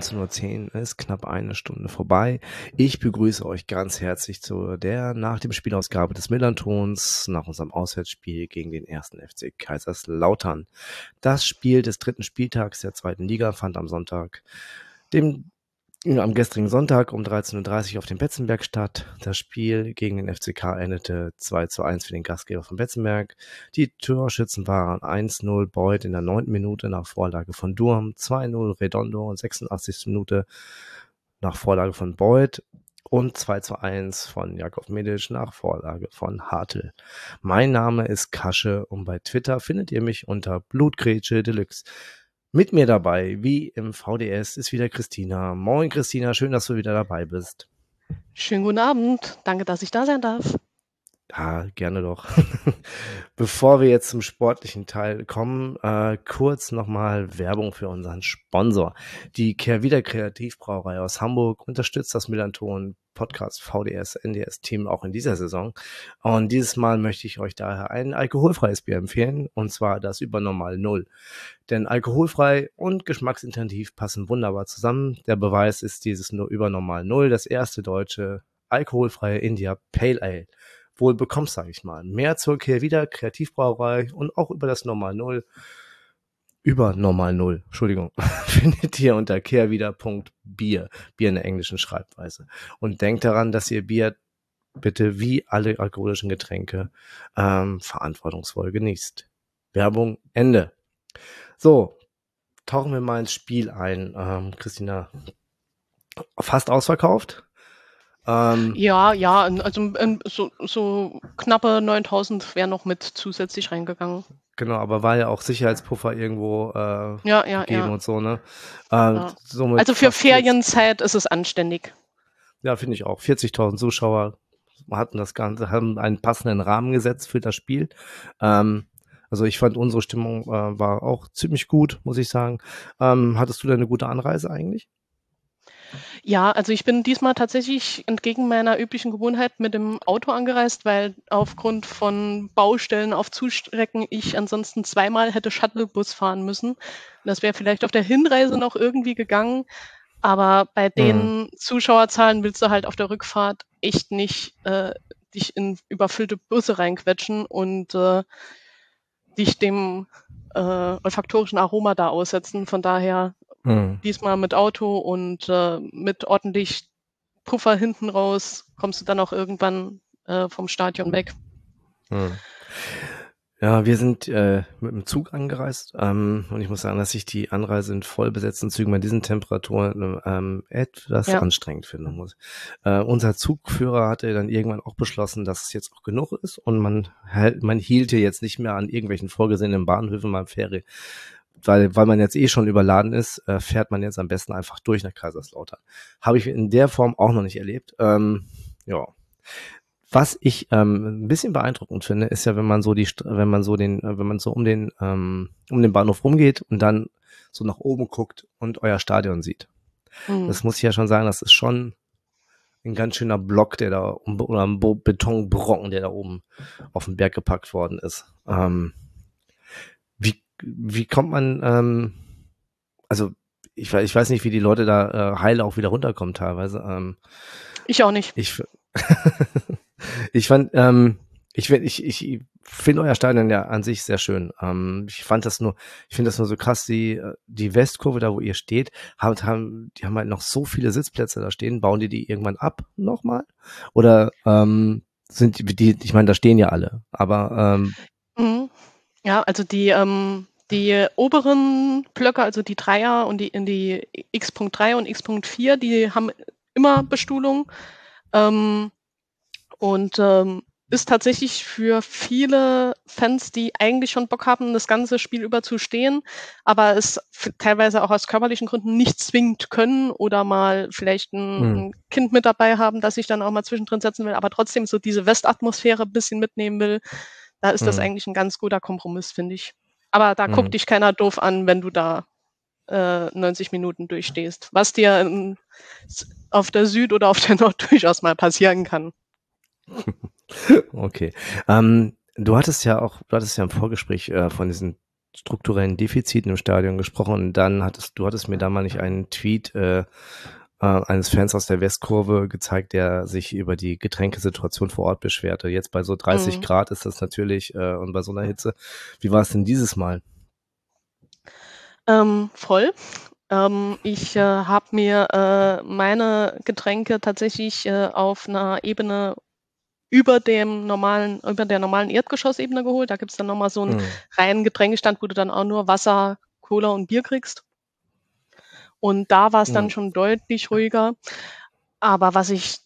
19.10 Uhr ist knapp eine Stunde vorbei. Ich begrüße euch ganz herzlich zu der nach dem Spielausgabe des Millantons nach unserem Auswärtsspiel gegen den ersten FC Kaiserslautern. Das Spiel des dritten Spieltags der zweiten Liga fand am Sonntag, dem am gestrigen Sonntag um 13.30 Uhr auf dem Betzenberg statt. Das Spiel gegen den FCK endete 2 zu 1 für den Gastgeber von Betzenberg. Die Torschützen waren 1-0 Beuth in der neunten Minute nach Vorlage von Durm, 2-0 Redondo in 86. Minute nach Vorlage von Beuth und 2 zu 1 von Jakov Medic nach Vorlage von Hartl. Mein Name ist Kasche und bei Twitter findet ihr mich unter Blutgrätsche Deluxe. Mit mir dabei, wie im VDS, ist wieder Christina. Moin Christina, schön, dass du wieder dabei bist. Schönen guten Abend. Danke, dass ich da sein darf. Ja, gerne doch. Bevor wir jetzt zum sportlichen Teil kommen, äh, kurz nochmal Werbung für unseren Sponsor. Die Kehrwieder Kreativbrauerei aus Hamburg unterstützt das Millanton Podcast VDS NDS Team auch in dieser Saison. Und dieses Mal möchte ich euch daher ein alkoholfreies Bier empfehlen, und zwar das Übernormal Null. Denn alkoholfrei und geschmacksintensiv passen wunderbar zusammen. Der Beweis ist dieses Übernormal Null, das erste deutsche alkoholfreie India Pale Ale wohl bekommst, sage ich mal. Mehr zur Kehrwieder Kreativbrauerei und auch über das Normal Null, über Normal Null, Entschuldigung, findet ihr unter kehrwieder.bier, Bier in der englischen Schreibweise. Und denkt daran, dass ihr Bier bitte wie alle alkoholischen Getränke ähm, verantwortungsvoll genießt. Werbung Ende. So, tauchen wir mal ins Spiel ein. Ähm, Christina, fast ausverkauft? Ähm, ja, ja, also so, so knappe 9000 wären noch mit zusätzlich reingegangen. Genau, aber war ja auch Sicherheitspuffer irgendwo äh, ja, ja, gegeben ja. und so, ne? Äh, also für Ferienzeit ist es anständig. Ja, finde ich auch. 40.000 Zuschauer hatten das Ganze, haben einen passenden Rahmen gesetzt für das Spiel. Ähm, also ich fand unsere Stimmung äh, war auch ziemlich gut, muss ich sagen. Ähm, hattest du denn eine gute Anreise eigentlich? Ja, also ich bin diesmal tatsächlich entgegen meiner üblichen Gewohnheit mit dem Auto angereist, weil aufgrund von Baustellen auf Zustrecken ich ansonsten zweimal hätte Shuttlebus fahren müssen. Das wäre vielleicht auf der Hinreise noch irgendwie gegangen, aber bei mhm. den mhm. Zuschauerzahlen willst du halt auf der Rückfahrt echt nicht äh, dich in überfüllte Busse reinquetschen und äh, dich dem äh, olfaktorischen Aroma da aussetzen. Von daher Mhm. Diesmal mit Auto und äh, mit ordentlich Puffer hinten raus kommst du dann auch irgendwann äh, vom Stadion weg. Mhm. Ja, wir sind äh, mit dem Zug angereist ähm, und ich muss sagen, dass ich die Anreise in vollbesetzten Zügen bei diesen Temperaturen ähm, etwas ja. anstrengend finden muss. Äh, unser Zugführer hatte dann irgendwann auch beschlossen, dass es jetzt auch genug ist und man, man hielte jetzt nicht mehr an irgendwelchen vorgesehenen Bahnhöfen beim Ferry weil, weil man jetzt eh schon überladen ist, äh, fährt man jetzt am besten einfach durch nach Kaiserslautern. Habe ich in der Form auch noch nicht erlebt. Ähm, ja. Was ich ähm, ein bisschen beeindruckend finde, ist ja, wenn man so die, wenn man so den, wenn man so um den, ähm, um den Bahnhof rumgeht und dann so nach oben guckt und euer Stadion sieht. Mhm. Das muss ich ja schon sagen, das ist schon ein ganz schöner Block, der da, oder ein Betonbrocken, der da oben auf den Berg gepackt worden ist. Ähm, wie kommt man, ähm, also ich, ich weiß nicht, wie die Leute da äh, heil auch wieder runterkommen teilweise. Ähm, ich auch nicht. Ich, ich fand, ähm, ich, ich, ich finde euer Stadion ja an sich sehr schön. Ähm, ich fand das nur, ich finde das nur so krass, die, die Westkurve, da wo ihr steht, haben, haben, die haben halt noch so viele Sitzplätze da stehen. Bauen die die irgendwann ab nochmal? Oder ähm, sind die, die ich meine, da stehen ja alle, aber ähm, mhm. Ja, also die, ähm, die oberen Blöcke, also die Dreier und die in die X.3 und X.4, die haben immer Bestuhlung. Ähm, und ähm, ist tatsächlich für viele Fans, die eigentlich schon Bock haben, das ganze Spiel über zu stehen, aber es teilweise auch aus körperlichen Gründen nicht zwingend können oder mal vielleicht ein, hm. Kind mit dabei haben, das sich dann auch mal zwischendrin setzen will, aber trotzdem so diese Westatmosphäre ein bisschen mitnehmen will. Da ist hm. das eigentlich ein ganz guter Kompromiss, finde ich. Aber da mhm. guckt dich keiner doof an, wenn du da äh, 90 Minuten durchstehst. Was dir, ähm, auf der Süd oder auf der Nord durchaus mal passieren kann. okay. Ähm, du hattest ja auch, du hattest ja im Vorgespräch äh, von diesen strukturellen Defiziten im Stadion gesprochen und dann hattest du hattest mir da mal nicht einen Tweet äh, äh, eines Fans aus der Westkurve gezeigt, der sich über die Getränkesituation vor Ort beschwerte. Jetzt bei so 30 mhm. Grad ist das natürlich äh, und bei so einer Hitze. Wie war es denn dieses Mal? Ähm, voll. Ähm, ich äh, habe mir äh, meine Getränke tatsächlich äh, auf einer Ebene über dem normalen, über der normalen Erdgeschossebene geholt. Da gibt es dann nochmal so einen mhm. reinen Getränkestand, wo du dann auch nur Wasser, Cola und Bier kriegst. Und da war es dann mhm. schon deutlich ruhiger. Aber was ich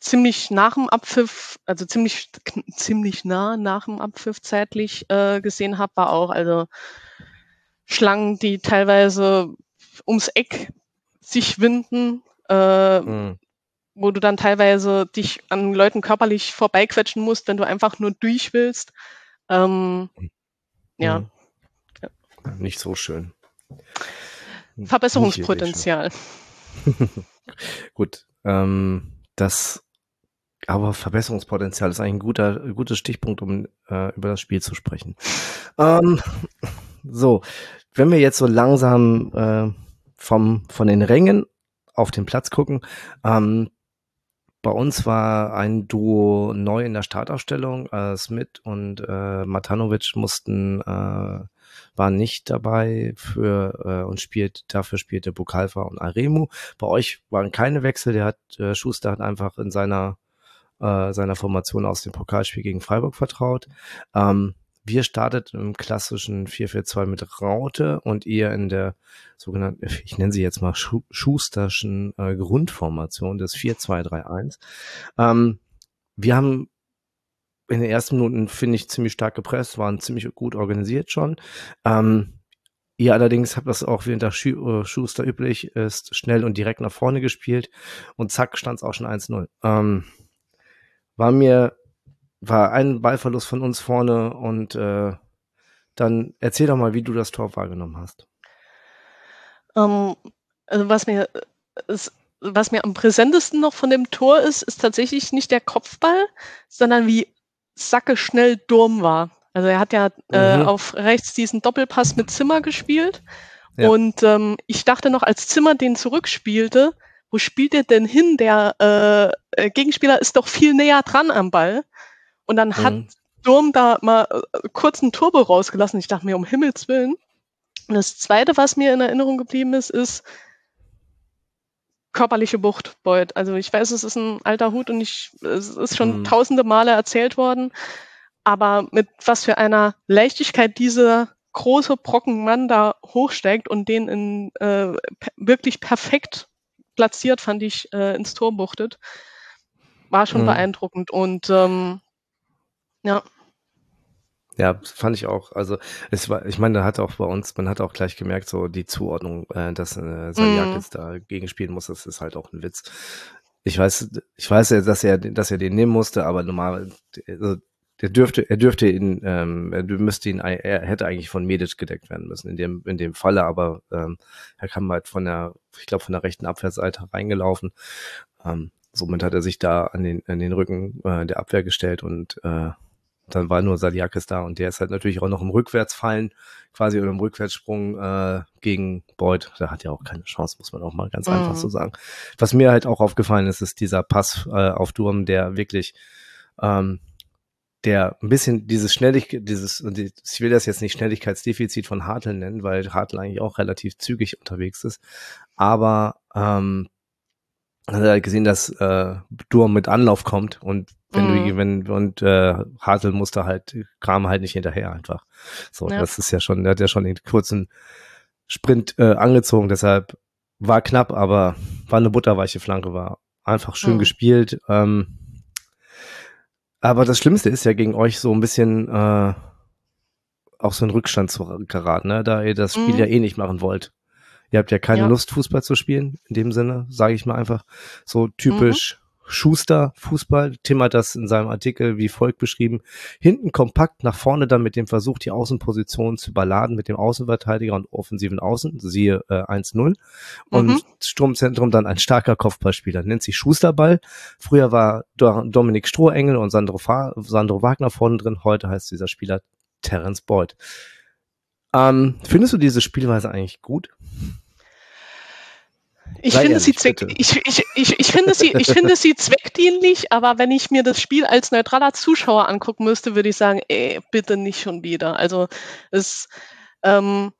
ziemlich nach dem Abpfiff, also ziemlich, ziemlich nah nach dem Abpfiff zeitlich äh, gesehen habe, war auch also Schlangen, die teilweise ums Eck sich winden, äh, mhm wo du dann teilweise dich an Leuten körperlich vorbeiquetschen musst, wenn du einfach nur durch willst. Ähm. Mhm. ja. Nicht so schön. Verbesserungspotenzial. Gut, ähm, das aber Verbesserungspotenzial ist eigentlich ein guter, gutes Stichpunkt, um äh, über das Spiel zu sprechen. Ähm, so, wenn wir jetzt so langsam äh, vom, von den Rängen auf den Platz gucken, ähm, bei uns war ein Duo neu in der Startaufstellung. Äh, Smith und äh, Matanovic mussten, äh, waren nicht dabei für äh, und spielt, dafür spielte Bukalfa und Aremu. Bei euch waren keine Wechsel. Der hat, äh, Schuster hat einfach in seiner, äh, seiner Formation aus dem Pokalspiel gegen Freiburg vertraut. Ähm, wir starteten im klassischen 4-4-2 mit Raute und ihr in der sogenannten, ich nenne sie jetzt mal Schu Schusterschen äh, Grundformation des 4-2-3-1. Ähm, wir haben in den ersten Minuten, finde ich, ziemlich stark gepresst, waren ziemlich gut organisiert schon. Ähm, ihr allerdings habt das auch während der Schu äh, Schuster üblich ist, schnell und direkt nach vorne gespielt und zack, stand es auch schon 1-0. Ähm, war mir war ein Ballverlust von uns vorne und äh, dann erzähl doch mal, wie du das Tor wahrgenommen hast. Um, ähm, also was mir ist, was mir am präsentesten noch von dem Tor ist, ist tatsächlich nicht der Kopfball, sondern wie Sacke schnell Durm war. Also er hat ja äh, mhm. äh, auf rechts diesen Doppelpass mit Zimmer gespielt. Ja. Und ähm, ich dachte noch, als Zimmer den zurückspielte, wo spielt er denn hin? Der äh, Gegenspieler ist doch viel näher dran am Ball. Und dann mhm. hat Durm da mal äh, kurz ein Turbo rausgelassen. Ich dachte mir, um Himmels Willen. Und das Zweite, was mir in Erinnerung geblieben ist, ist körperliche Bucht, Beuth. Also ich weiß, es ist ein alter Hut und ich, es ist schon mhm. tausende Male erzählt worden. Aber mit was für einer Leichtigkeit dieser große Brockenmann da hochsteigt und den in äh, wirklich perfekt platziert, fand ich, äh, ins Tor buchtet, war schon mhm. beeindruckend. Und ähm, ja. Ja, fand ich auch. Also es war, ich meine, da hat auch bei uns, man hat auch gleich gemerkt, so die Zuordnung, äh, dass äh, Saliak mm. jetzt dagegen spielen muss, das ist halt auch ein Witz. Ich weiß, ich weiß ja, dass er, dass er den nehmen musste, aber normal, also, der dürfte, er dürfte ihn, ähm, er müsste ihn, er hätte eigentlich von Medic gedeckt werden müssen in dem, in dem Falle, aber ähm, er kam halt von der, ich glaube, von der rechten Abwehrseite reingelaufen. Ähm, somit hat er sich da an den, an den Rücken äh, der Abwehr gestellt und äh, dann war nur Sadiakis da und der ist halt natürlich auch noch im Rückwärtsfallen quasi oder im Rückwärtssprung äh, gegen Beuth. Der hat ja auch keine Chance, muss man auch mal ganz mhm. einfach so sagen. Was mir halt auch aufgefallen ist, ist dieser Pass äh, auf Durm, der wirklich ähm, der ein bisschen dieses Schnelligkeit, dieses, ich will das jetzt nicht Schnelligkeitsdefizit von Hartl nennen, weil Hartl eigentlich auch relativ zügig unterwegs ist, aber ähm, hat er halt gesehen, dass äh, Durm mit Anlauf kommt und wenn mhm. du wenn und äh, Hartl musste halt kam halt nicht hinterher einfach. So, ja. das ist ja schon, der hat ja schon den kurzen Sprint äh, angezogen, deshalb war knapp, aber war eine butterweiche Flanke, war einfach schön mhm. gespielt. Ähm, aber das Schlimmste ist ja gegen euch so ein bisschen äh, auch so ein Rückstand zu geraten, ne? da ihr das Spiel mhm. ja eh nicht machen wollt. Ihr habt ja keine ja. Lust, Fußball zu spielen, in dem Sinne, sage ich mal einfach. So typisch mhm. Schuster Fußball. Tim hat das in seinem Artikel wie folgt beschrieben. Hinten kompakt, nach vorne dann mit dem Versuch, die Außenposition zu überladen mit dem Außenverteidiger und offensiven Außen, siehe äh, 1-0. Und mhm. Sturmzentrum dann ein starker Kopfballspieler, nennt sich Schusterball. Früher war Dominik Strohengel und Sandro, Fa Sandro Wagner vorne drin, heute heißt dieser Spieler Terence Boyd. Ähm, findest du diese Spielweise eigentlich gut? Ich finde, sie zweck, ich, ich, ich, ich, finde sie, ich finde sie zweckdienlich, aber wenn ich mir das Spiel als neutraler Zuschauer angucken müsste, würde ich sagen, ey, bitte nicht schon wieder. Also es, ähm,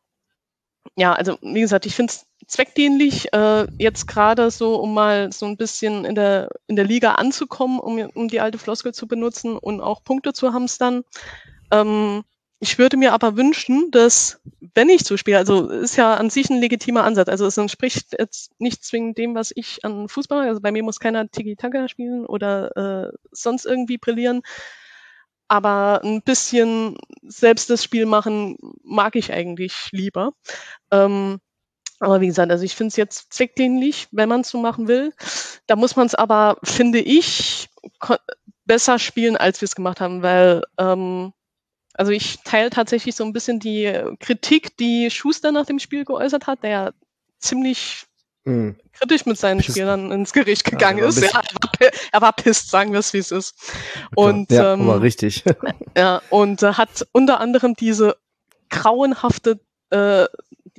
ja, also wie gesagt, ich finde es zweckdienlich, äh, jetzt gerade so, um mal so ein bisschen in der, in der Liga anzukommen, um, um die alte Floskel zu benutzen und auch Punkte zu hamstern. Ähm, ich würde mir aber wünschen, dass, wenn ich so spiele, also ist ja an sich ein legitimer Ansatz, also es entspricht jetzt nicht zwingend dem, was ich an Fußball also bei mir muss keiner Tiki-Taka spielen oder äh, sonst irgendwie brillieren, aber ein bisschen selbst das Spiel machen mag ich eigentlich lieber. Ähm, aber wie gesagt, also ich finde es jetzt zweckdienlich, wenn man es so machen will. Da muss man es aber, finde ich, besser spielen, als wir es gemacht haben, weil ähm, also ich teile tatsächlich so ein bisschen die Kritik, die Schuster nach dem Spiel geäußert hat, der ziemlich mhm. kritisch mit seinen Pist. Spielern ins Gericht gegangen ja, ist. Ja, er, war, er war pisst, sagen wir es, wie es ist. Und, ja, ähm, aber richtig. ja, und äh, hat unter anderem diese grauenhafte, äh,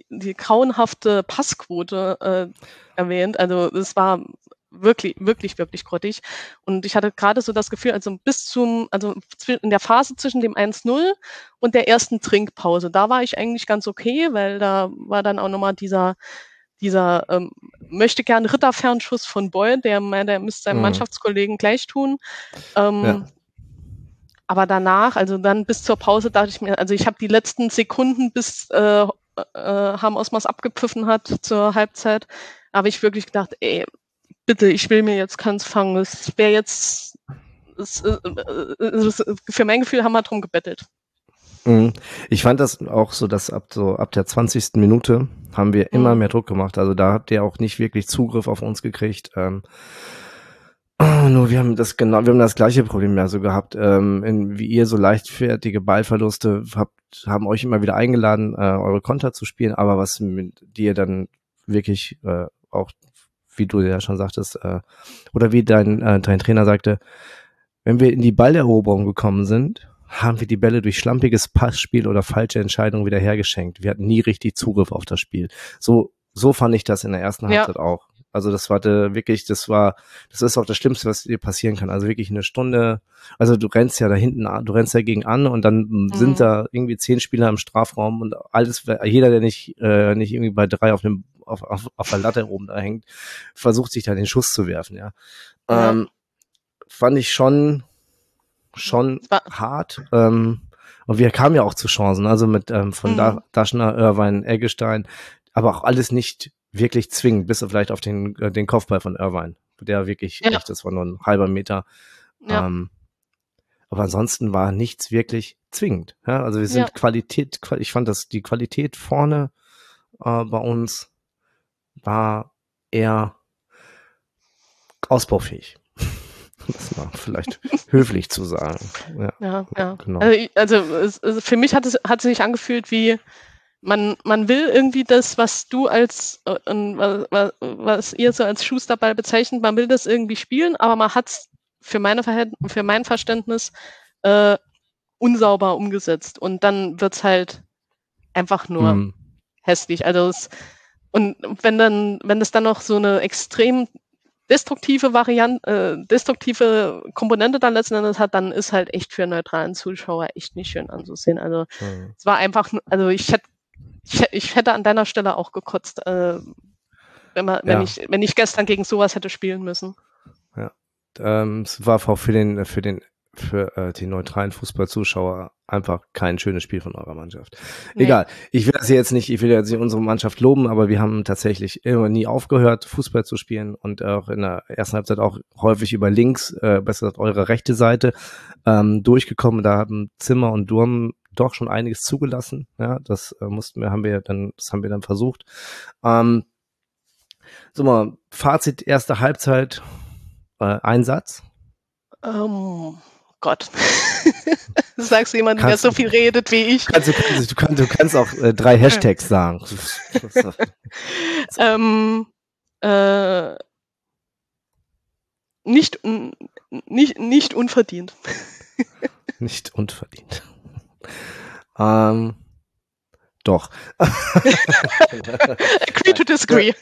die grauenhafte Passquote äh, erwähnt. Also es war wirklich, wirklich, wirklich grottig. Und ich hatte gerade so das Gefühl, also bis zum, also in der Phase zwischen dem 1-0 und der ersten Trinkpause, da war ich eigentlich ganz okay, weil da war dann auch nochmal dieser, dieser ähm, möchte gern Ritterfernschuss von Boy, der, der müsste seinem mhm. Mannschaftskollegen gleich tun. Ähm, ja. Aber danach, also dann bis zur Pause, dachte ich mir, also ich habe die letzten Sekunden bis äh, äh, Ham Osmas abgepfiffen hat zur Halbzeit, habe ich wirklich gedacht, ey, bitte, ich will mir jetzt keins fangen. Es wäre jetzt, es, äh, es, für mein Gefühl haben wir drum gebettelt. Mhm. Ich fand das auch so, dass ab so ab der 20. Minute haben wir immer mhm. mehr Druck gemacht. Also da habt ihr auch nicht wirklich Zugriff auf uns gekriegt. Ähm, nur wir haben das genau, wir haben das gleiche Problem ja so gehabt. Ähm, in, wie ihr so leichtfertige Ballverluste habt, haben euch immer wieder eingeladen, äh, eure Konter zu spielen, aber was mit dir dann wirklich äh, auch wie du ja schon sagtest, äh, oder wie dein, äh, dein Trainer sagte, wenn wir in die Balleroberung gekommen sind, haben wir die Bälle durch schlampiges Passspiel oder falsche Entscheidungen wieder hergeschenkt. Wir hatten nie richtig Zugriff auf das Spiel. So, so fand ich das in der ersten Halbzeit ja. auch. Also das war wirklich, das war, das ist auch das Schlimmste, was dir passieren kann. Also wirklich eine Stunde, also du rennst ja da hinten, du rennst dagegen an und dann mhm. sind da irgendwie zehn Spieler im Strafraum und alles, jeder, der nicht, äh, nicht irgendwie bei drei auf dem auf, auf, auf der Latte oben da hängt, versucht sich da den Schuss zu werfen, ja. ja. Ähm, fand ich schon, schon hart. Ähm, und wir kamen ja auch zu Chancen, also mit ähm, von mhm. da Daschner, Irvine, Eggestein, aber auch alles nicht wirklich zwingend, bis vielleicht auf den, äh, den Kopfball von Irvine, der wirklich ja. echt, das war nur ein halber Meter. Ja. Ähm, aber ansonsten war nichts wirklich zwingend. Ja? Also wir sind ja. Qualität, ich fand das die Qualität vorne äh, bei uns war eher ausbaufähig. Das war vielleicht höflich zu sagen. Ja, ja. ja. Genau. Also, also, für mich hat es hat sich angefühlt wie man, man will irgendwie das, was du als, äh, was, was ihr so als Schusterball bezeichnet, man will das irgendwie spielen, aber man hat es für, meine für mein Verständnis äh, unsauber umgesetzt. Und dann wird es halt einfach nur mhm. hässlich. Also es, und wenn dann, wenn es dann noch so eine extrem destruktive Variante, äh, destruktive Komponente dann letzten Endes hat, dann ist halt echt für einen neutralen Zuschauer echt nicht schön anzusehen. Also mhm. es war einfach, also ich hätte, ich, ich, hätte an deiner Stelle auch gekotzt, äh, wenn man, wenn ja. ich, wenn ich gestern gegen sowas hätte spielen müssen. Ja. Ähm, es war auch für den, für den für äh, die neutralen Fußballzuschauer einfach kein schönes Spiel von eurer Mannschaft. Nee. Egal, ich will das jetzt nicht, ich will jetzt nicht unsere Mannschaft loben, aber wir haben tatsächlich immer nie aufgehört, Fußball zu spielen und auch in der ersten Halbzeit auch häufig über links, äh, besser gesagt eure rechte Seite, ähm, durchgekommen. Da haben Zimmer und Durm doch schon einiges zugelassen. Ja, das äh, mussten wir, haben wir dann, das haben wir dann versucht. Ähm, so mal, Fazit erste Halbzeit Äh, ein Satz? Gott. sagst du jemand, der so viel redet wie ich. Kannst, du, kannst, du, kannst, du kannst auch äh, drei Hashtags sagen. ähm, äh, nicht, nicht, nicht unverdient. nicht unverdient. Ähm, doch. Agree to disagree.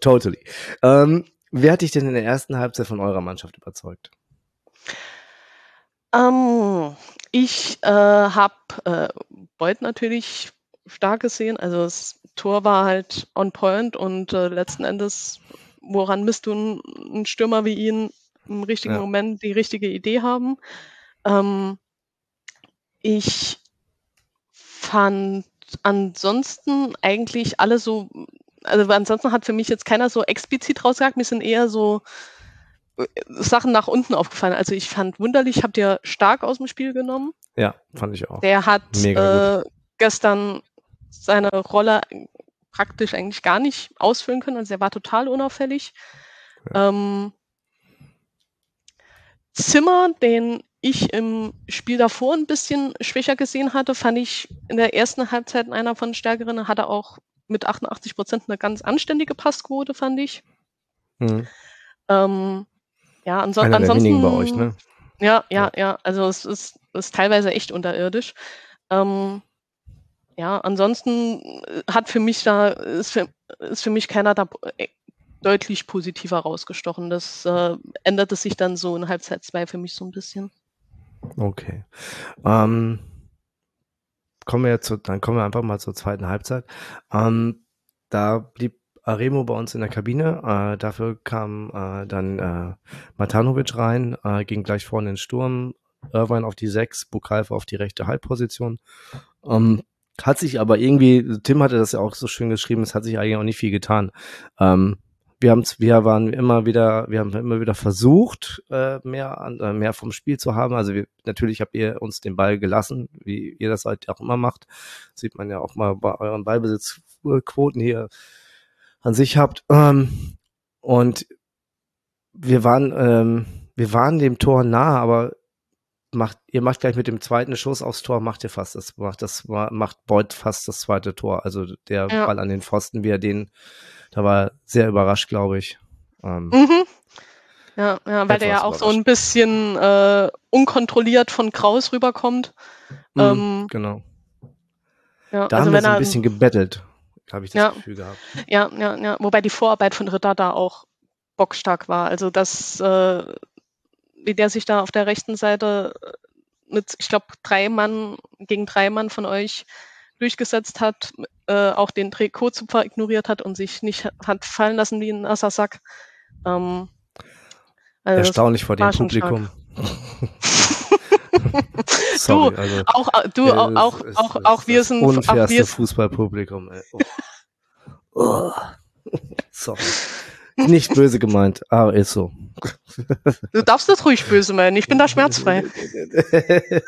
totally. Ähm, wer hat dich denn in der ersten Halbzeit von eurer Mannschaft überzeugt? Ähm, ich äh, habe äh, Beuth natürlich stark gesehen. Also das Tor war halt on point und äh, letzten Endes, woran misst du einen Stürmer wie ihn im richtigen ja. Moment die richtige Idee haben? Ähm, ich fand ansonsten eigentlich alle so, also ansonsten hat für mich jetzt keiner so explizit rausgesagt, mir sind eher so Sachen nach unten aufgefallen. Also ich fand wunderlich, habt ihr stark aus dem Spiel genommen. Ja, fand ich auch. Der hat äh, gestern seine Rolle praktisch eigentlich gar nicht ausfüllen können. Also er war total unauffällig. Ja. Ähm, Zimmer, den ich im Spiel davor ein bisschen schwächer gesehen hatte, fand ich in der ersten Halbzeit einer von stärkeren, hatte auch mit 88 Prozent eine ganz anständige Passquote, fand ich. Mhm. Ähm, ja, anso einer ansonsten. bei euch, ne? Ja, ja, ja. Also es ist, ist teilweise echt unterirdisch. Ähm, ja, ansonsten hat für mich da, ist für, ist für mich keiner da äh, deutlich positiver rausgestochen. Das äh, änderte sich dann so in Halbzeit 2 für mich so ein bisschen. Okay. Ähm, kommen wir jetzt zu, dann kommen wir einfach mal zur zweiten Halbzeit. Ähm, da blieb Aremo bei uns in der Kabine. Äh, dafür kam äh, dann äh, Matanovic rein, äh, ging gleich vorne in den Sturm. Irvine auf die 6, Bukalfa auf die rechte Halbposition. Ähm, hat sich aber irgendwie, Tim hatte das ja auch so schön geschrieben, es hat sich eigentlich auch nicht viel getan. Ähm, wir haben wir waren immer wieder wir haben immer wieder versucht äh, mehr an, äh, mehr vom Spiel zu haben also wir, natürlich habt ihr uns den Ball gelassen wie ihr das halt auch immer macht sieht man ja auch mal bei euren Ballbesitzquoten hier an sich habt ähm, und wir waren ähm, wir waren dem Tor nah aber macht ihr macht gleich mit dem zweiten Schuss aufs Tor macht ihr fast das macht das macht Beuth fast das zweite Tor also der ja. Ball an den Pfosten wie er den da war sehr überrascht, glaube ich. Ähm, mhm. Ja, ja, weil der ja auch so ein bisschen äh, unkontrolliert von Kraus rüberkommt. Mhm, ähm, genau. Ja, da also haben wir so ein bisschen gebettelt, habe ich das ja, Gefühl gehabt. Ja, ja, ja. Wobei die Vorarbeit von Ritter da auch bockstark war. Also das, äh, wie der sich da auf der rechten Seite mit, ich glaube, drei Mann gegen drei Mann von euch durchgesetzt hat, äh, auch den Trikotzupfer ignoriert hat und sich nicht hat fallen lassen wie ein nasser Sack. Ähm, also Erstaunlich vor dem Publikum. Sorry, du, also, auch, du, ja, auch, ist, auch, auch wir sind, auch wir Fußballpublikum. Ey. Oh. Oh. Sorry. Nicht böse gemeint, aber ist so. Du darfst das ruhig böse meinen, ich bin da schmerzfrei.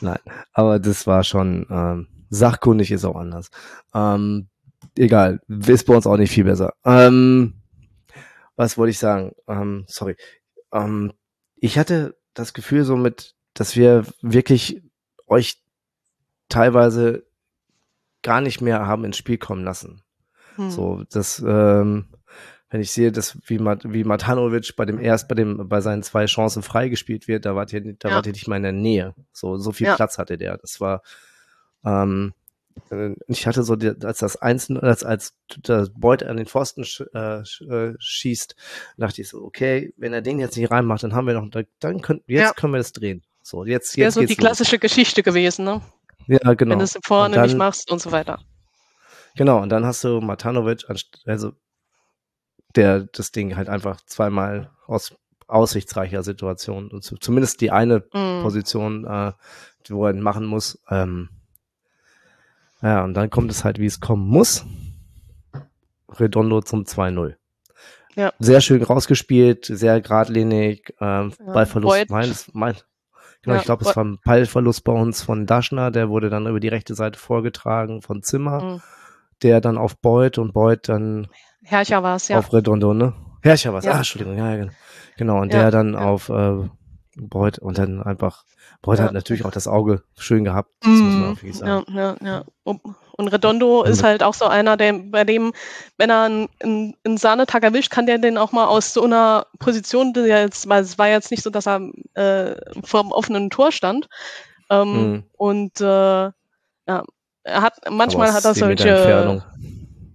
Nein, aber das war schon, ähm, sachkundig ist auch anders. Ähm, egal, ist bei uns auch nicht viel besser. Ähm, was wollte ich sagen? Ähm, sorry. Ähm, ich hatte das Gefühl so mit, dass wir wirklich euch teilweise gar nicht mehr haben ins Spiel kommen lassen. Hm. So, das, ähm, wenn ich sehe, dass wie, Mat wie Matanovic bei dem erst bei dem bei seinen zwei Chancen freigespielt wird, da wart ihr, da ja. wart ihr nicht mal in der Nähe. So so viel ja. Platz hatte der. Das war ähm, äh, ich hatte so, die, als das Einzelne, als, als der Beut an den Pfosten sch, äh, äh, schießt, dachte ich so, okay, wenn er den jetzt nicht reinmacht, dann haben wir noch, dann können, jetzt ja. können wir das drehen. So, jetzt, jetzt. Wäre so die klassische los. Geschichte gewesen, ne? Ja, genau. Wenn du es vorne dann, nicht machst und so weiter. Genau, und dann hast du Matanovic, also der das Ding halt einfach zweimal aus aussichtsreicher Situation, und zumindest die eine mm. Position, äh, wo er machen muss. Ähm, ja, und dann kommt es halt, wie es kommen muss. Redondo zum 2-0. Ja. Sehr schön rausgespielt, sehr geradlinig, ähm, ja, Ballverlust meines, mein, genau, ja, ich glaube, es war ein Ballverlust bei uns von Daschner, der wurde dann über die rechte Seite vorgetragen von Zimmer, mhm. der dann auf Beuth und Beuth dann Herrcher war es, ja. Auf Redondo, ne? Herrscher was. Ja. Ah, Entschuldigung, ja, ja, genau. Genau, und der dann auf äh, Beut und dann einfach, Beut Ja. hat natürlich auch das Auge schön gehabt, das muss man auch wirklich Mhm. Ja, sagen. ja, ja. Und Redondo ist halt auch so einer, der, bei dem, wenn er einen, einen, einen Sahnetag erwischt, kann der den auch mal aus so einer Position, die jetzt, weil es war jetzt nicht so, dass er äh, vor dem offenen Tor stand. Ähm, Mhm. Und äh, ja, er hat manchmal hat er solche,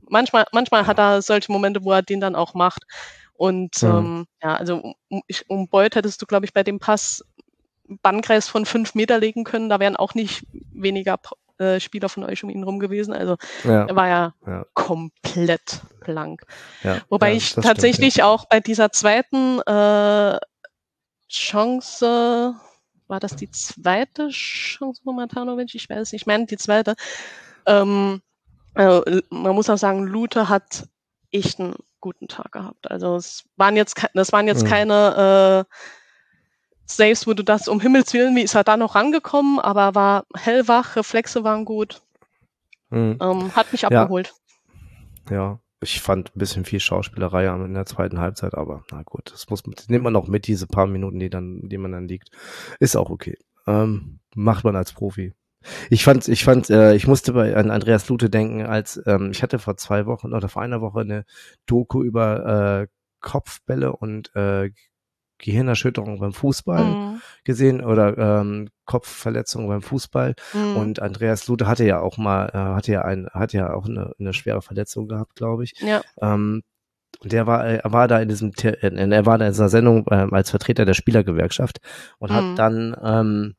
manchmal, manchmal hat er solche Momente, wo er den dann auch macht. Und Mhm. ähm, ja, also um, ich, um Beuth hättest du, glaube ich, bei dem Pass Bannkreis von fünf Meter legen können. Da wären auch nicht weniger äh, Spieler von euch um ihn rum gewesen. Also Ja, er war ja, ja, komplett blank. ja. Wobei ich das stimmt, tatsächlich auch bei dieser zweiten äh, Chance, war das die zweite Chance von Matanovic? Ich weiß es nicht. Ich meine die zweite. Ähm, äh, man muss auch sagen, Lute hat echt einen guten Tag gehabt. Also es waren jetzt, das waren jetzt Mhm. keine äh, Saves, wo du das um Himmels Willen, wie ist er da noch rangekommen, aber er war hellwach, Reflexe waren gut, ja. Mhm. ähm, hat mich Ja. abgeholt. Ja, ich fand ein bisschen viel Schauspielerei in der zweiten Halbzeit, aber na gut, das muss das nimmt man auch mit, diese paar Minuten, die dann, die man dann liegt. Ist auch okay. Ähm, macht man als Profi. Ich fand, ich fand, äh, ich musste bei an Andreas Lute denken, als ähm, ich hatte vor zwei Wochen oder vor einer Woche eine Doku über äh, Kopfbälle und äh, Gehirnerschütterung beim Fußball Mhm. gesehen oder ähm, Kopfverletzungen beim Fußball. Mhm. Und Andreas Lute hatte ja auch mal, äh, hatte ja ein, hatte ja auch eine, eine schwere Verletzung gehabt, glaube ich. ja. Ähm, und der war, er war da in diesem, er war da in dieser Sendung ähm, als Vertreter der Spielergewerkschaft und Mhm. hat dann, ähm,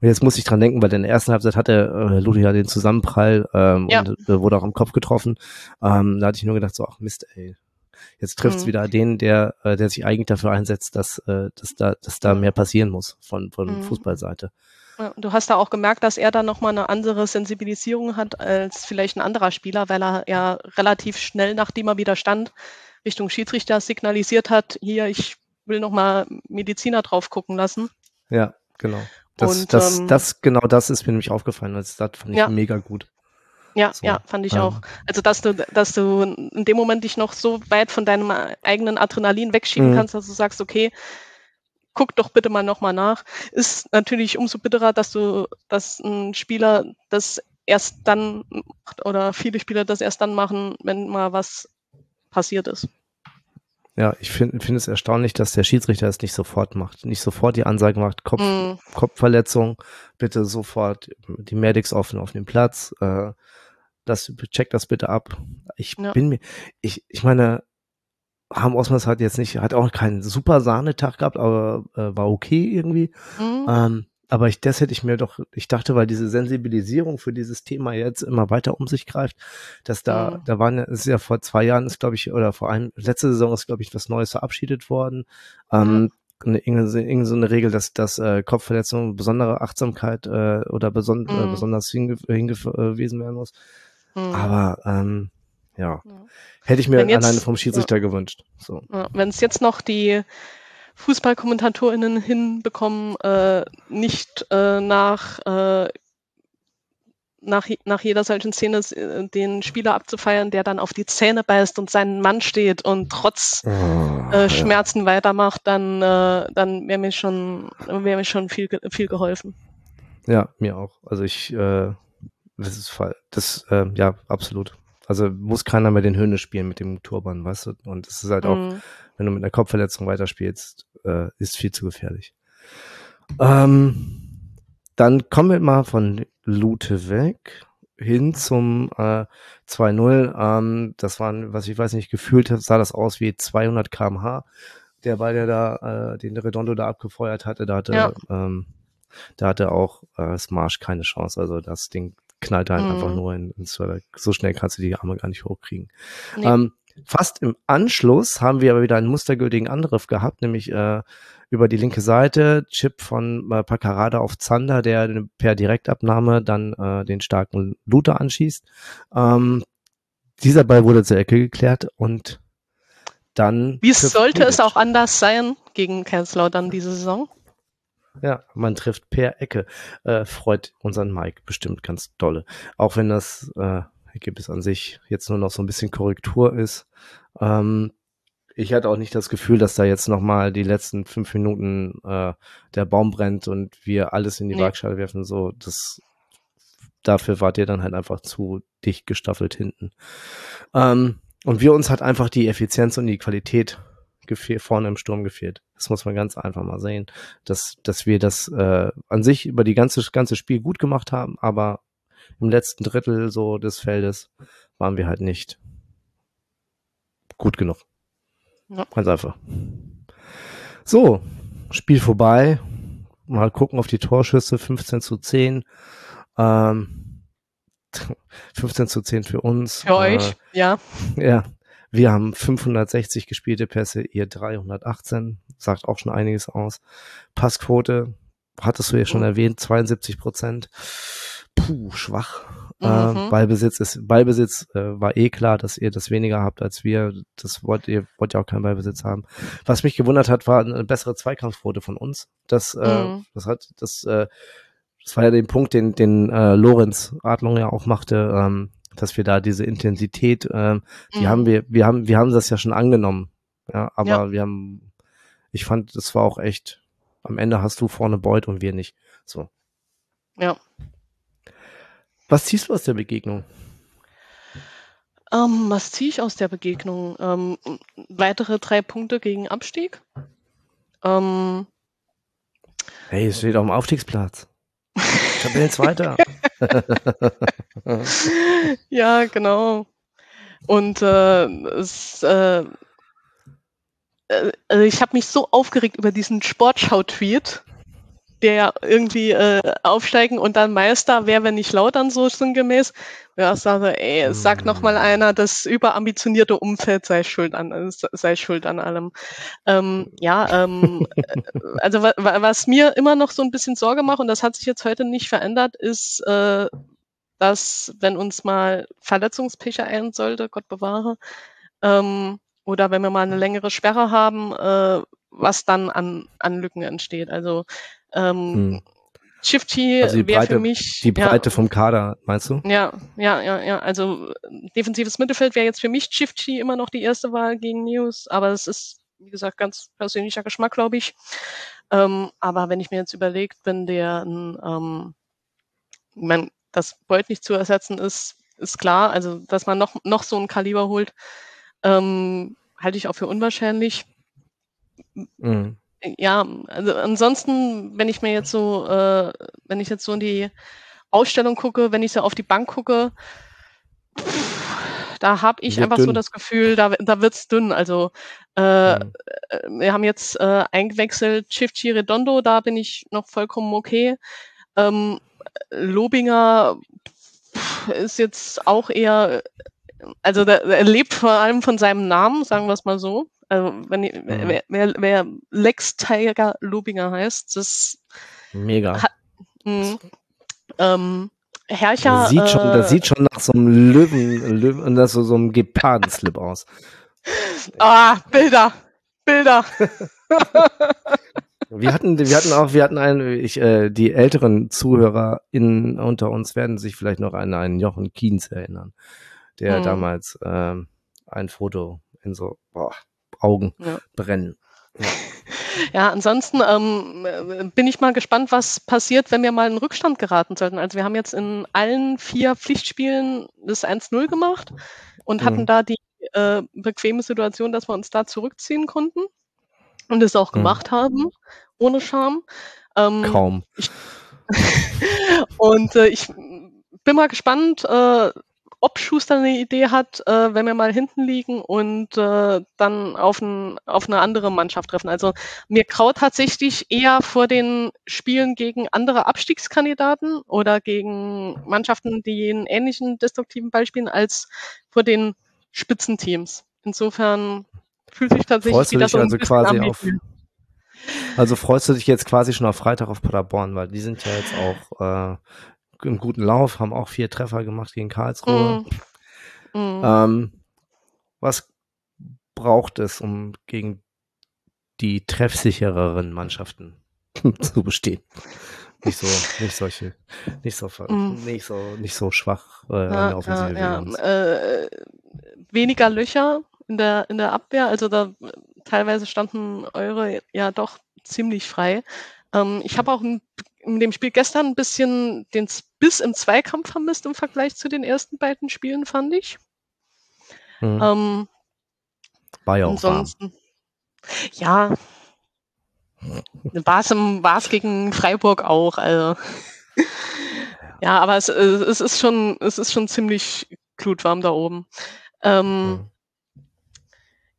und jetzt muss ich dran denken, weil in der ersten Halbzeit hatte äh, Ludi ja den Zusammenprall ähm, Ja. und äh, wurde auch am Kopf getroffen. Ähm, da hatte ich nur gedacht, so, ach Mist, ey. Jetzt trifft's Mhm. wieder den, der, äh, der sich eigentlich dafür einsetzt, dass, äh, dass da, dass da mehr passieren muss von, von Mhm. Fußballseite. Ja, Du hast da auch gemerkt, dass er da nochmal eine andere Sensibilisierung hat als vielleicht ein anderer Spieler, weil er ja relativ schnell, nachdem er wieder stand, Richtung Schiedsrichter signalisiert hat, hier, ich will nochmal Mediziner drauf gucken lassen. Ja, genau. Das, Und, das, ähm, das, genau das ist mir nämlich aufgefallen. Das, das fand ich Ja. mega gut. Ja, So, ja, fand ich ähm, auch. Also, dass du, dass du in dem Moment dich noch so weit von deinem eigenen Adrenalin wegschieben Mhm. kannst, dass du sagst, okay, guck doch bitte mal nochmal nach. Ist natürlich umso bitterer, dass du, dass ein Spieler das erst dann macht oder viele Spieler das erst dann machen, wenn mal was passiert ist. Ja, ich finde finde es erstaunlich, dass der Schiedsrichter es nicht sofort macht. Nicht sofort die Ansage macht, Kopf, Mhm. Kopfverletzung, bitte sofort die Medics offen auf den Platz. Äh, das, check das bitte ab. Ich Ja. bin mir, ich, ich meine, Ham Osmers hat jetzt nicht, hat auch keinen super Sahnetag gehabt, aber äh, war okay irgendwie. Mhm. Ähm, aber ich, das hätte ich mir doch, ich dachte, weil diese Sensibilisierung für dieses Thema jetzt immer weiter um sich greift, dass da, Mhm. da waren, ja- ist ja vor zwei Jahren ist, glaube ich, oder vor einem, letzte Saison ist, glaube ich, was Neues verabschiedet worden. Ähm, eine, irgendeine, so eine Regel, dass, dass äh, Kopfverletzungen besondere Achtsamkeit äh, oder beson äh, Mhm. besonders hinge hingewiesen werden muss. Mhm. Aber ähm, ja, Ja. hätte ich mir jetzt- alleine vom Schiedsrichter gewünscht. So. Ja, Wenn es jetzt noch die FußballkommentatorInnen hinbekommen, äh, nicht äh, nach, äh, nach, nach jeder solchen Szene äh, den Spieler abzufeiern, der dann auf die Zähne beißt und seinen Mann steht und trotz Oh, Schmerzen weitermacht, dann, äh, dann wäre mir schon, wäre mir schon viel, viel geholfen. Ja, mir auch. Also ich, äh, das ist fall. Das, äh, ja, absolut. Also muss keiner mehr den Höhne spielen mit dem Turban, weißt du? Und es ist halt auch, Mhm. wenn du mit einer Kopfverletzung weiterspielst, äh, ist viel zu gefährlich. Ähm, dann kommen wir mal von Lute weg hin zum äh, 2-0. Ähm, das waren, was ich weiß nicht, gefühlt sah das aus wie 200 kmh. Der Ball, der da, äh, den Redondo da abgefeuert hatte, da hatte, Ja. ähm, da hatte auch äh, Smarsh keine Chance. Also das Ding knallt halt Mhm. einfach nur in, ins Tor. So schnell kannst du die Arme gar nicht hochkriegen. Nee. Ähm, fast im Anschluss haben wir aber wieder einen mustergültigen Angriff gehabt, nämlich äh, über die linke Seite, Chip von äh, Paccarada auf Zander, der per Direktabnahme dann äh, den starken Luther anschießt. Ähm, dieser Ball wurde zur Ecke geklärt und dann. Wie sollte es auch anders sein gegen Kaiserslautern diese Saison? Ja, man trifft per Ecke. Äh, freut unseren Mike bestimmt ganz dolle. Auch wenn das äh, Ergebnis an sich jetzt nur noch so ein bisschen Korrektur ist. Ähm, ich hatte auch nicht das Gefühl, dass da jetzt nochmal die letzten fünf Minuten äh, der Baum brennt und wir alles in die nee. Waagschale werfen. So, das dafür wart ihr dann halt einfach zu dicht gestaffelt hinten. Ähm, und wir uns hat einfach die Effizienz und die Qualität vorne im Sturm gefehlt. Das muss man ganz einfach mal sehen, dass, dass wir das äh, an sich über die ganze ganze Spiel gut gemacht haben, aber im letzten Drittel so des Feldes waren wir halt nicht gut genug. Ja. Ganz einfach. So, Spiel vorbei. Mal gucken auf die Torschüsse. 15 zu 10. Ähm, 15 zu 10 für uns. Für äh, euch, ja. Ja. Wir haben 560 gespielte Pässe, ihr 318. Sagt auch schon einiges aus. Passquote, hattest du ja schon mhm. erwähnt, 72 Prozent. Puh, schwach. Äh, mhm. Äh, Ballbesitz ist, Ballbesitz äh, war eh klar, dass ihr das weniger habt als wir. Das wollt ihr, wollt ja auch keinen Ballbesitz haben. Was mich gewundert hat, war eine bessere Zweikampfquote von uns. Das, äh, mhm. das hat, das, äh, das war ja den Punkt, den, den äh, Lorenz Adlung ja auch machte, ähm, dass wir da diese Intensität, äh, die mhm. haben wir, wir haben, wir haben das ja schon angenommen. Ja, aber ja. wir haben, ich fand, das war auch echt, am Ende hast du vorne Beut und wir nicht. So. Ja. Was ziehst du aus der Begegnung? Ähm, was ziehe ich aus der Begegnung? Ähm, weitere drei Punkte gegen Abstieg. Ähm, hey, es steht auf dem Aufstiegsplatz. Tabellenzweiter. ja, genau. Und äh, es, äh, äh, also ich habe mich so aufgeregt über diesen Sportschau-Tweet, der irgendwie äh, aufsteigen und dann Meister wäre, wenn nicht lautern so sinngemäß. Ja, sage, ey, sag noch mal einer, das überambitionierte Umfeld sei schuld an, sei schuld an allem. Ähm, ja, ähm, äh, also was mir immer noch so ein bisschen Sorge macht und das hat sich jetzt heute nicht verändert, ist, äh, dass wenn uns mal Verletzungspech ereilen sollte, Gott bewahre, ähm, oder wenn wir mal eine längere Sperre haben, äh, was dann an, an Lücken entsteht. Also ähm, hm. Shifty also wäre für mich. Die Breite ja, vom Kader, meinst du? Ja, ja, ja, ja. Also defensives Mittelfeld wäre jetzt für mich Shifty immer noch die erste Wahl gegen News, aber es ist, wie gesagt, ganz persönlicher Geschmack, glaube ich. Ähm, aber wenn ich mir jetzt überlegt, wenn der ähm, man, das Beut nicht zu ersetzen ist, ist klar. Also, dass man noch, noch so ein Kaliber holt, ähm, halte ich auch für unwahrscheinlich. Mhm ja, also ansonsten, wenn ich mir jetzt so, äh, wenn ich jetzt so in die Ausstellung gucke, wenn ich so auf die Bank gucke, pff, da habe ich Wird einfach dünn. so das Gefühl, da, da wird's dünn. Also äh, mhm. wir haben jetzt äh, eingewechselt Chifchi Redondo, da bin ich noch vollkommen okay. Ähm, Lobinger ist jetzt auch eher, also der, er lebt vor allem von seinem Namen, sagen wir es mal so. Also wenn mhm. wer, wer, wer Lex Tiger Lubinger heißt, das mega. Hat, mh, ähm, Herrscher. Das sieht, schon, äh, das sieht schon nach so einem Löwen, Löwen und das so, so einem Gepardenslip aus. Ah, Bilder, Bilder. wir hatten, wir hatten auch, wir hatten einen, ich, äh, die älteren Zuhörer in, unter uns werden sich vielleicht noch an einen Jochen Kienz erinnern, der hm. damals ähm, ein Foto in so, boah, Augen ja. brennen. Ja. ja, ansonsten ähm, bin ich mal gespannt, was passiert, wenn wir mal in Rückstand geraten sollten. Also wir haben jetzt in allen vier Pflichtspielen das 1-0 gemacht und mhm. hatten da die äh, bequeme Situation, dass wir uns da zurückziehen konnten und es auch mhm. gemacht haben, ohne Scham. Ähm, Kaum. Ich, und äh, ich bin mal gespannt, äh, ob Schuster eine Idee hat, äh, wenn wir mal hinten liegen und äh, dann auf, ein, auf eine andere Mannschaft treffen. Also mir kraut tatsächlich eher vor den Spielen gegen andere Abstiegskandidaten oder gegen Mannschaften, die einen ähnlichen destruktiven Ball spielen, als vor den Spitzenteams. Insofern fühlt sich tatsächlich freust wieder so also quasi auf, Also freust du dich jetzt quasi schon auf Freitag auf Paderborn, weil die sind ja jetzt auch äh, im guten Lauf, haben auch vier Treffer gemacht gegen Karlsruhe. Mm. Mm. Ähm, was braucht es, um gegen die treffsichereren Mannschaften zu bestehen? Nicht so, nicht solche, nicht so, mm. nicht so, nicht so schwach äh, ja, der Offensive. Ja, ja. Äh, weniger Löcher in der, in der Abwehr. Also da teilweise standen eure ja doch ziemlich frei. Ähm, ich habe auch in, in, dem Spiel gestern ein bisschen den Biss im Zweikampf vermisst im Vergleich zu den ersten beiden Spielen, fand ich. Hm. Ähm, War ja auch ansonsten, warm. Ja, war es, war es gegen Freiburg auch. Also. Ja, aber es, es, ist schon, es ist schon ziemlich glutwarm da oben. Ähm, mhm.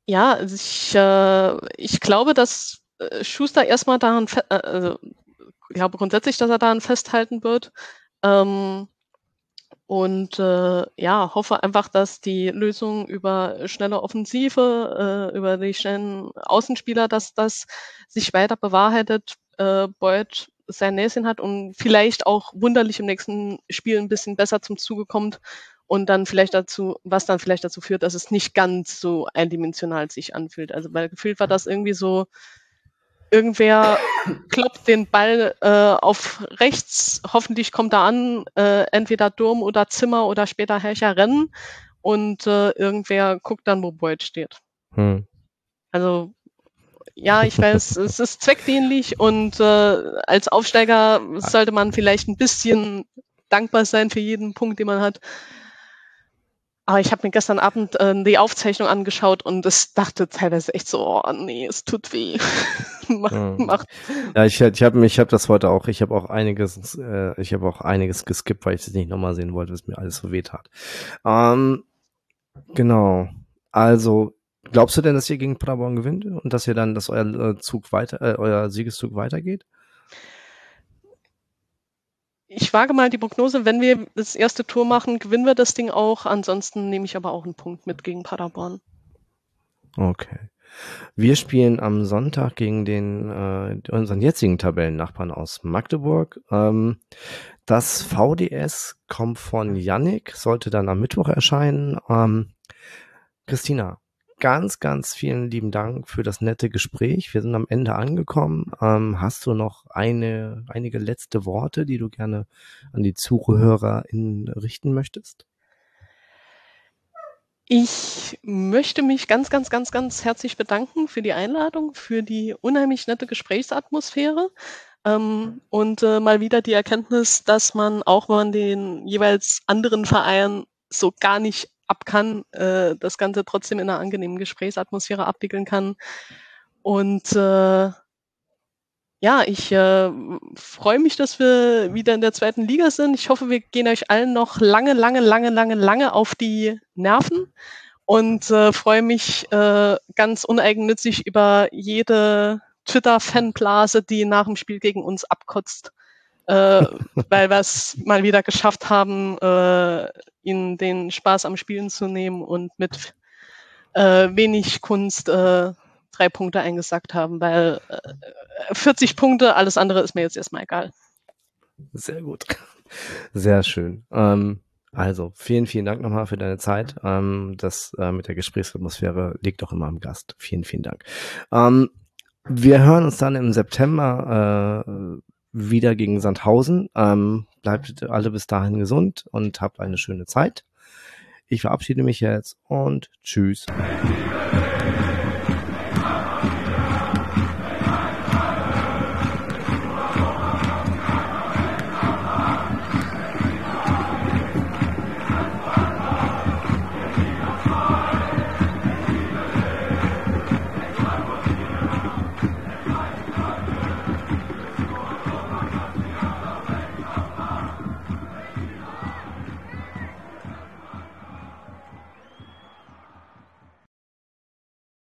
Ja, also ich, äh, ich glaube, dass äh, Schuster erstmal daran, äh, also, ich glaube grundsätzlich, dass er daran festhalten wird. Ähm, und äh, ja, hoffe einfach, dass die Lösung über schnelle Offensive, äh, über die schnellen Außenspieler, dass das sich weiter bewahrheitet. Äh, Beuth sein Näschen hat und vielleicht auch wunderlich im nächsten Spiel ein bisschen besser zum Zuge kommt und dann vielleicht dazu, was dann vielleicht dazu führt, dass es nicht ganz so eindimensional sich anfühlt. Also weil gefühlt war das irgendwie so, irgendwer kloppt den Ball äh, auf rechts, hoffentlich kommt er an, äh, entweder Durm oder Zimmer oder später Herrscher rennen und äh, irgendwer guckt dann, wo Boyd steht. Hm. Also ja, ich weiß, es ist zweckdienlich und äh, als Aufsteiger sollte man vielleicht ein bisschen dankbar sein für jeden Punkt, den man hat. Aber ich habe mir gestern Abend äh, die Aufzeichnung angeschaut und es dachte teilweise echt so, oh nee, es tut weh. Mach, hm. macht. Ja, ich, ich habe ich hab das heute auch, ich habe auch einiges, äh, ich habe auch einiges geskippt, weil ich das nicht nochmal sehen wollte, was mir alles so weh tat. Ähm, genau. Also, glaubst du denn, dass ihr gegen Paderborn gewinnt und dass ihr dann, dass euer äh, Zug weiter, äh, euer Siegeszug weitergeht? Ich wage mal die Prognose, wenn wir das erste Tor machen, gewinnen wir das Ding auch. Ansonsten nehme ich aber auch einen Punkt mit gegen Paderborn. Okay. Wir spielen am Sonntag gegen den äh, unseren jetzigen Tabellennachbarn aus Magdeburg. Ähm, das VDS kommt von Yannick, sollte dann am Mittwoch erscheinen. Ähm, Christina, ganz, ganz vielen lieben Dank für das nette Gespräch. Wir sind am Ende angekommen. Ähm, hast du noch eine, einige letzte Worte, die du gerne an die ZuhörerInnen richten möchtest? Ich möchte mich ganz, ganz, ganz, ganz herzlich bedanken für die Einladung, für die unheimlich nette Gesprächsatmosphäre ähm, und äh, mal wieder die Erkenntnis, dass man auch mal den jeweils anderen Vereinen so gar nicht ab kann, äh, das Ganze trotzdem in einer angenehmen Gesprächsatmosphäre abwickeln kann. Und äh, ja, ich äh, freue mich, dass wir wieder in der zweiten Liga sind. Ich hoffe, wir gehen euch allen noch lange, lange, lange, lange, lange auf die Nerven und äh, freue mich äh, ganz uneigennützig über jede Twitter-Fanblase, die nach dem Spiel gegen uns abkotzt äh, weil wir es mal wieder geschafft haben, äh, ihnen den Spaß am Spielen zu nehmen und mit äh, wenig Kunst äh, drei Punkte eingesackt haben, weil äh, 40 Punkte, alles andere ist mir jetzt erstmal egal. Sehr gut. Sehr schön. Ähm, also, vielen, vielen Dank nochmal für deine Zeit. Ähm, das äh, mit der Gesprächsatmosphäre liegt auch immer am Gast. Vielen, vielen Dank. Ähm, wir hören uns dann im September äh, wieder gegen Sandhausen. Ähm, bleibt alle bis dahin gesund und habt eine schöne Zeit. Ich verabschiede mich jetzt und tschüss.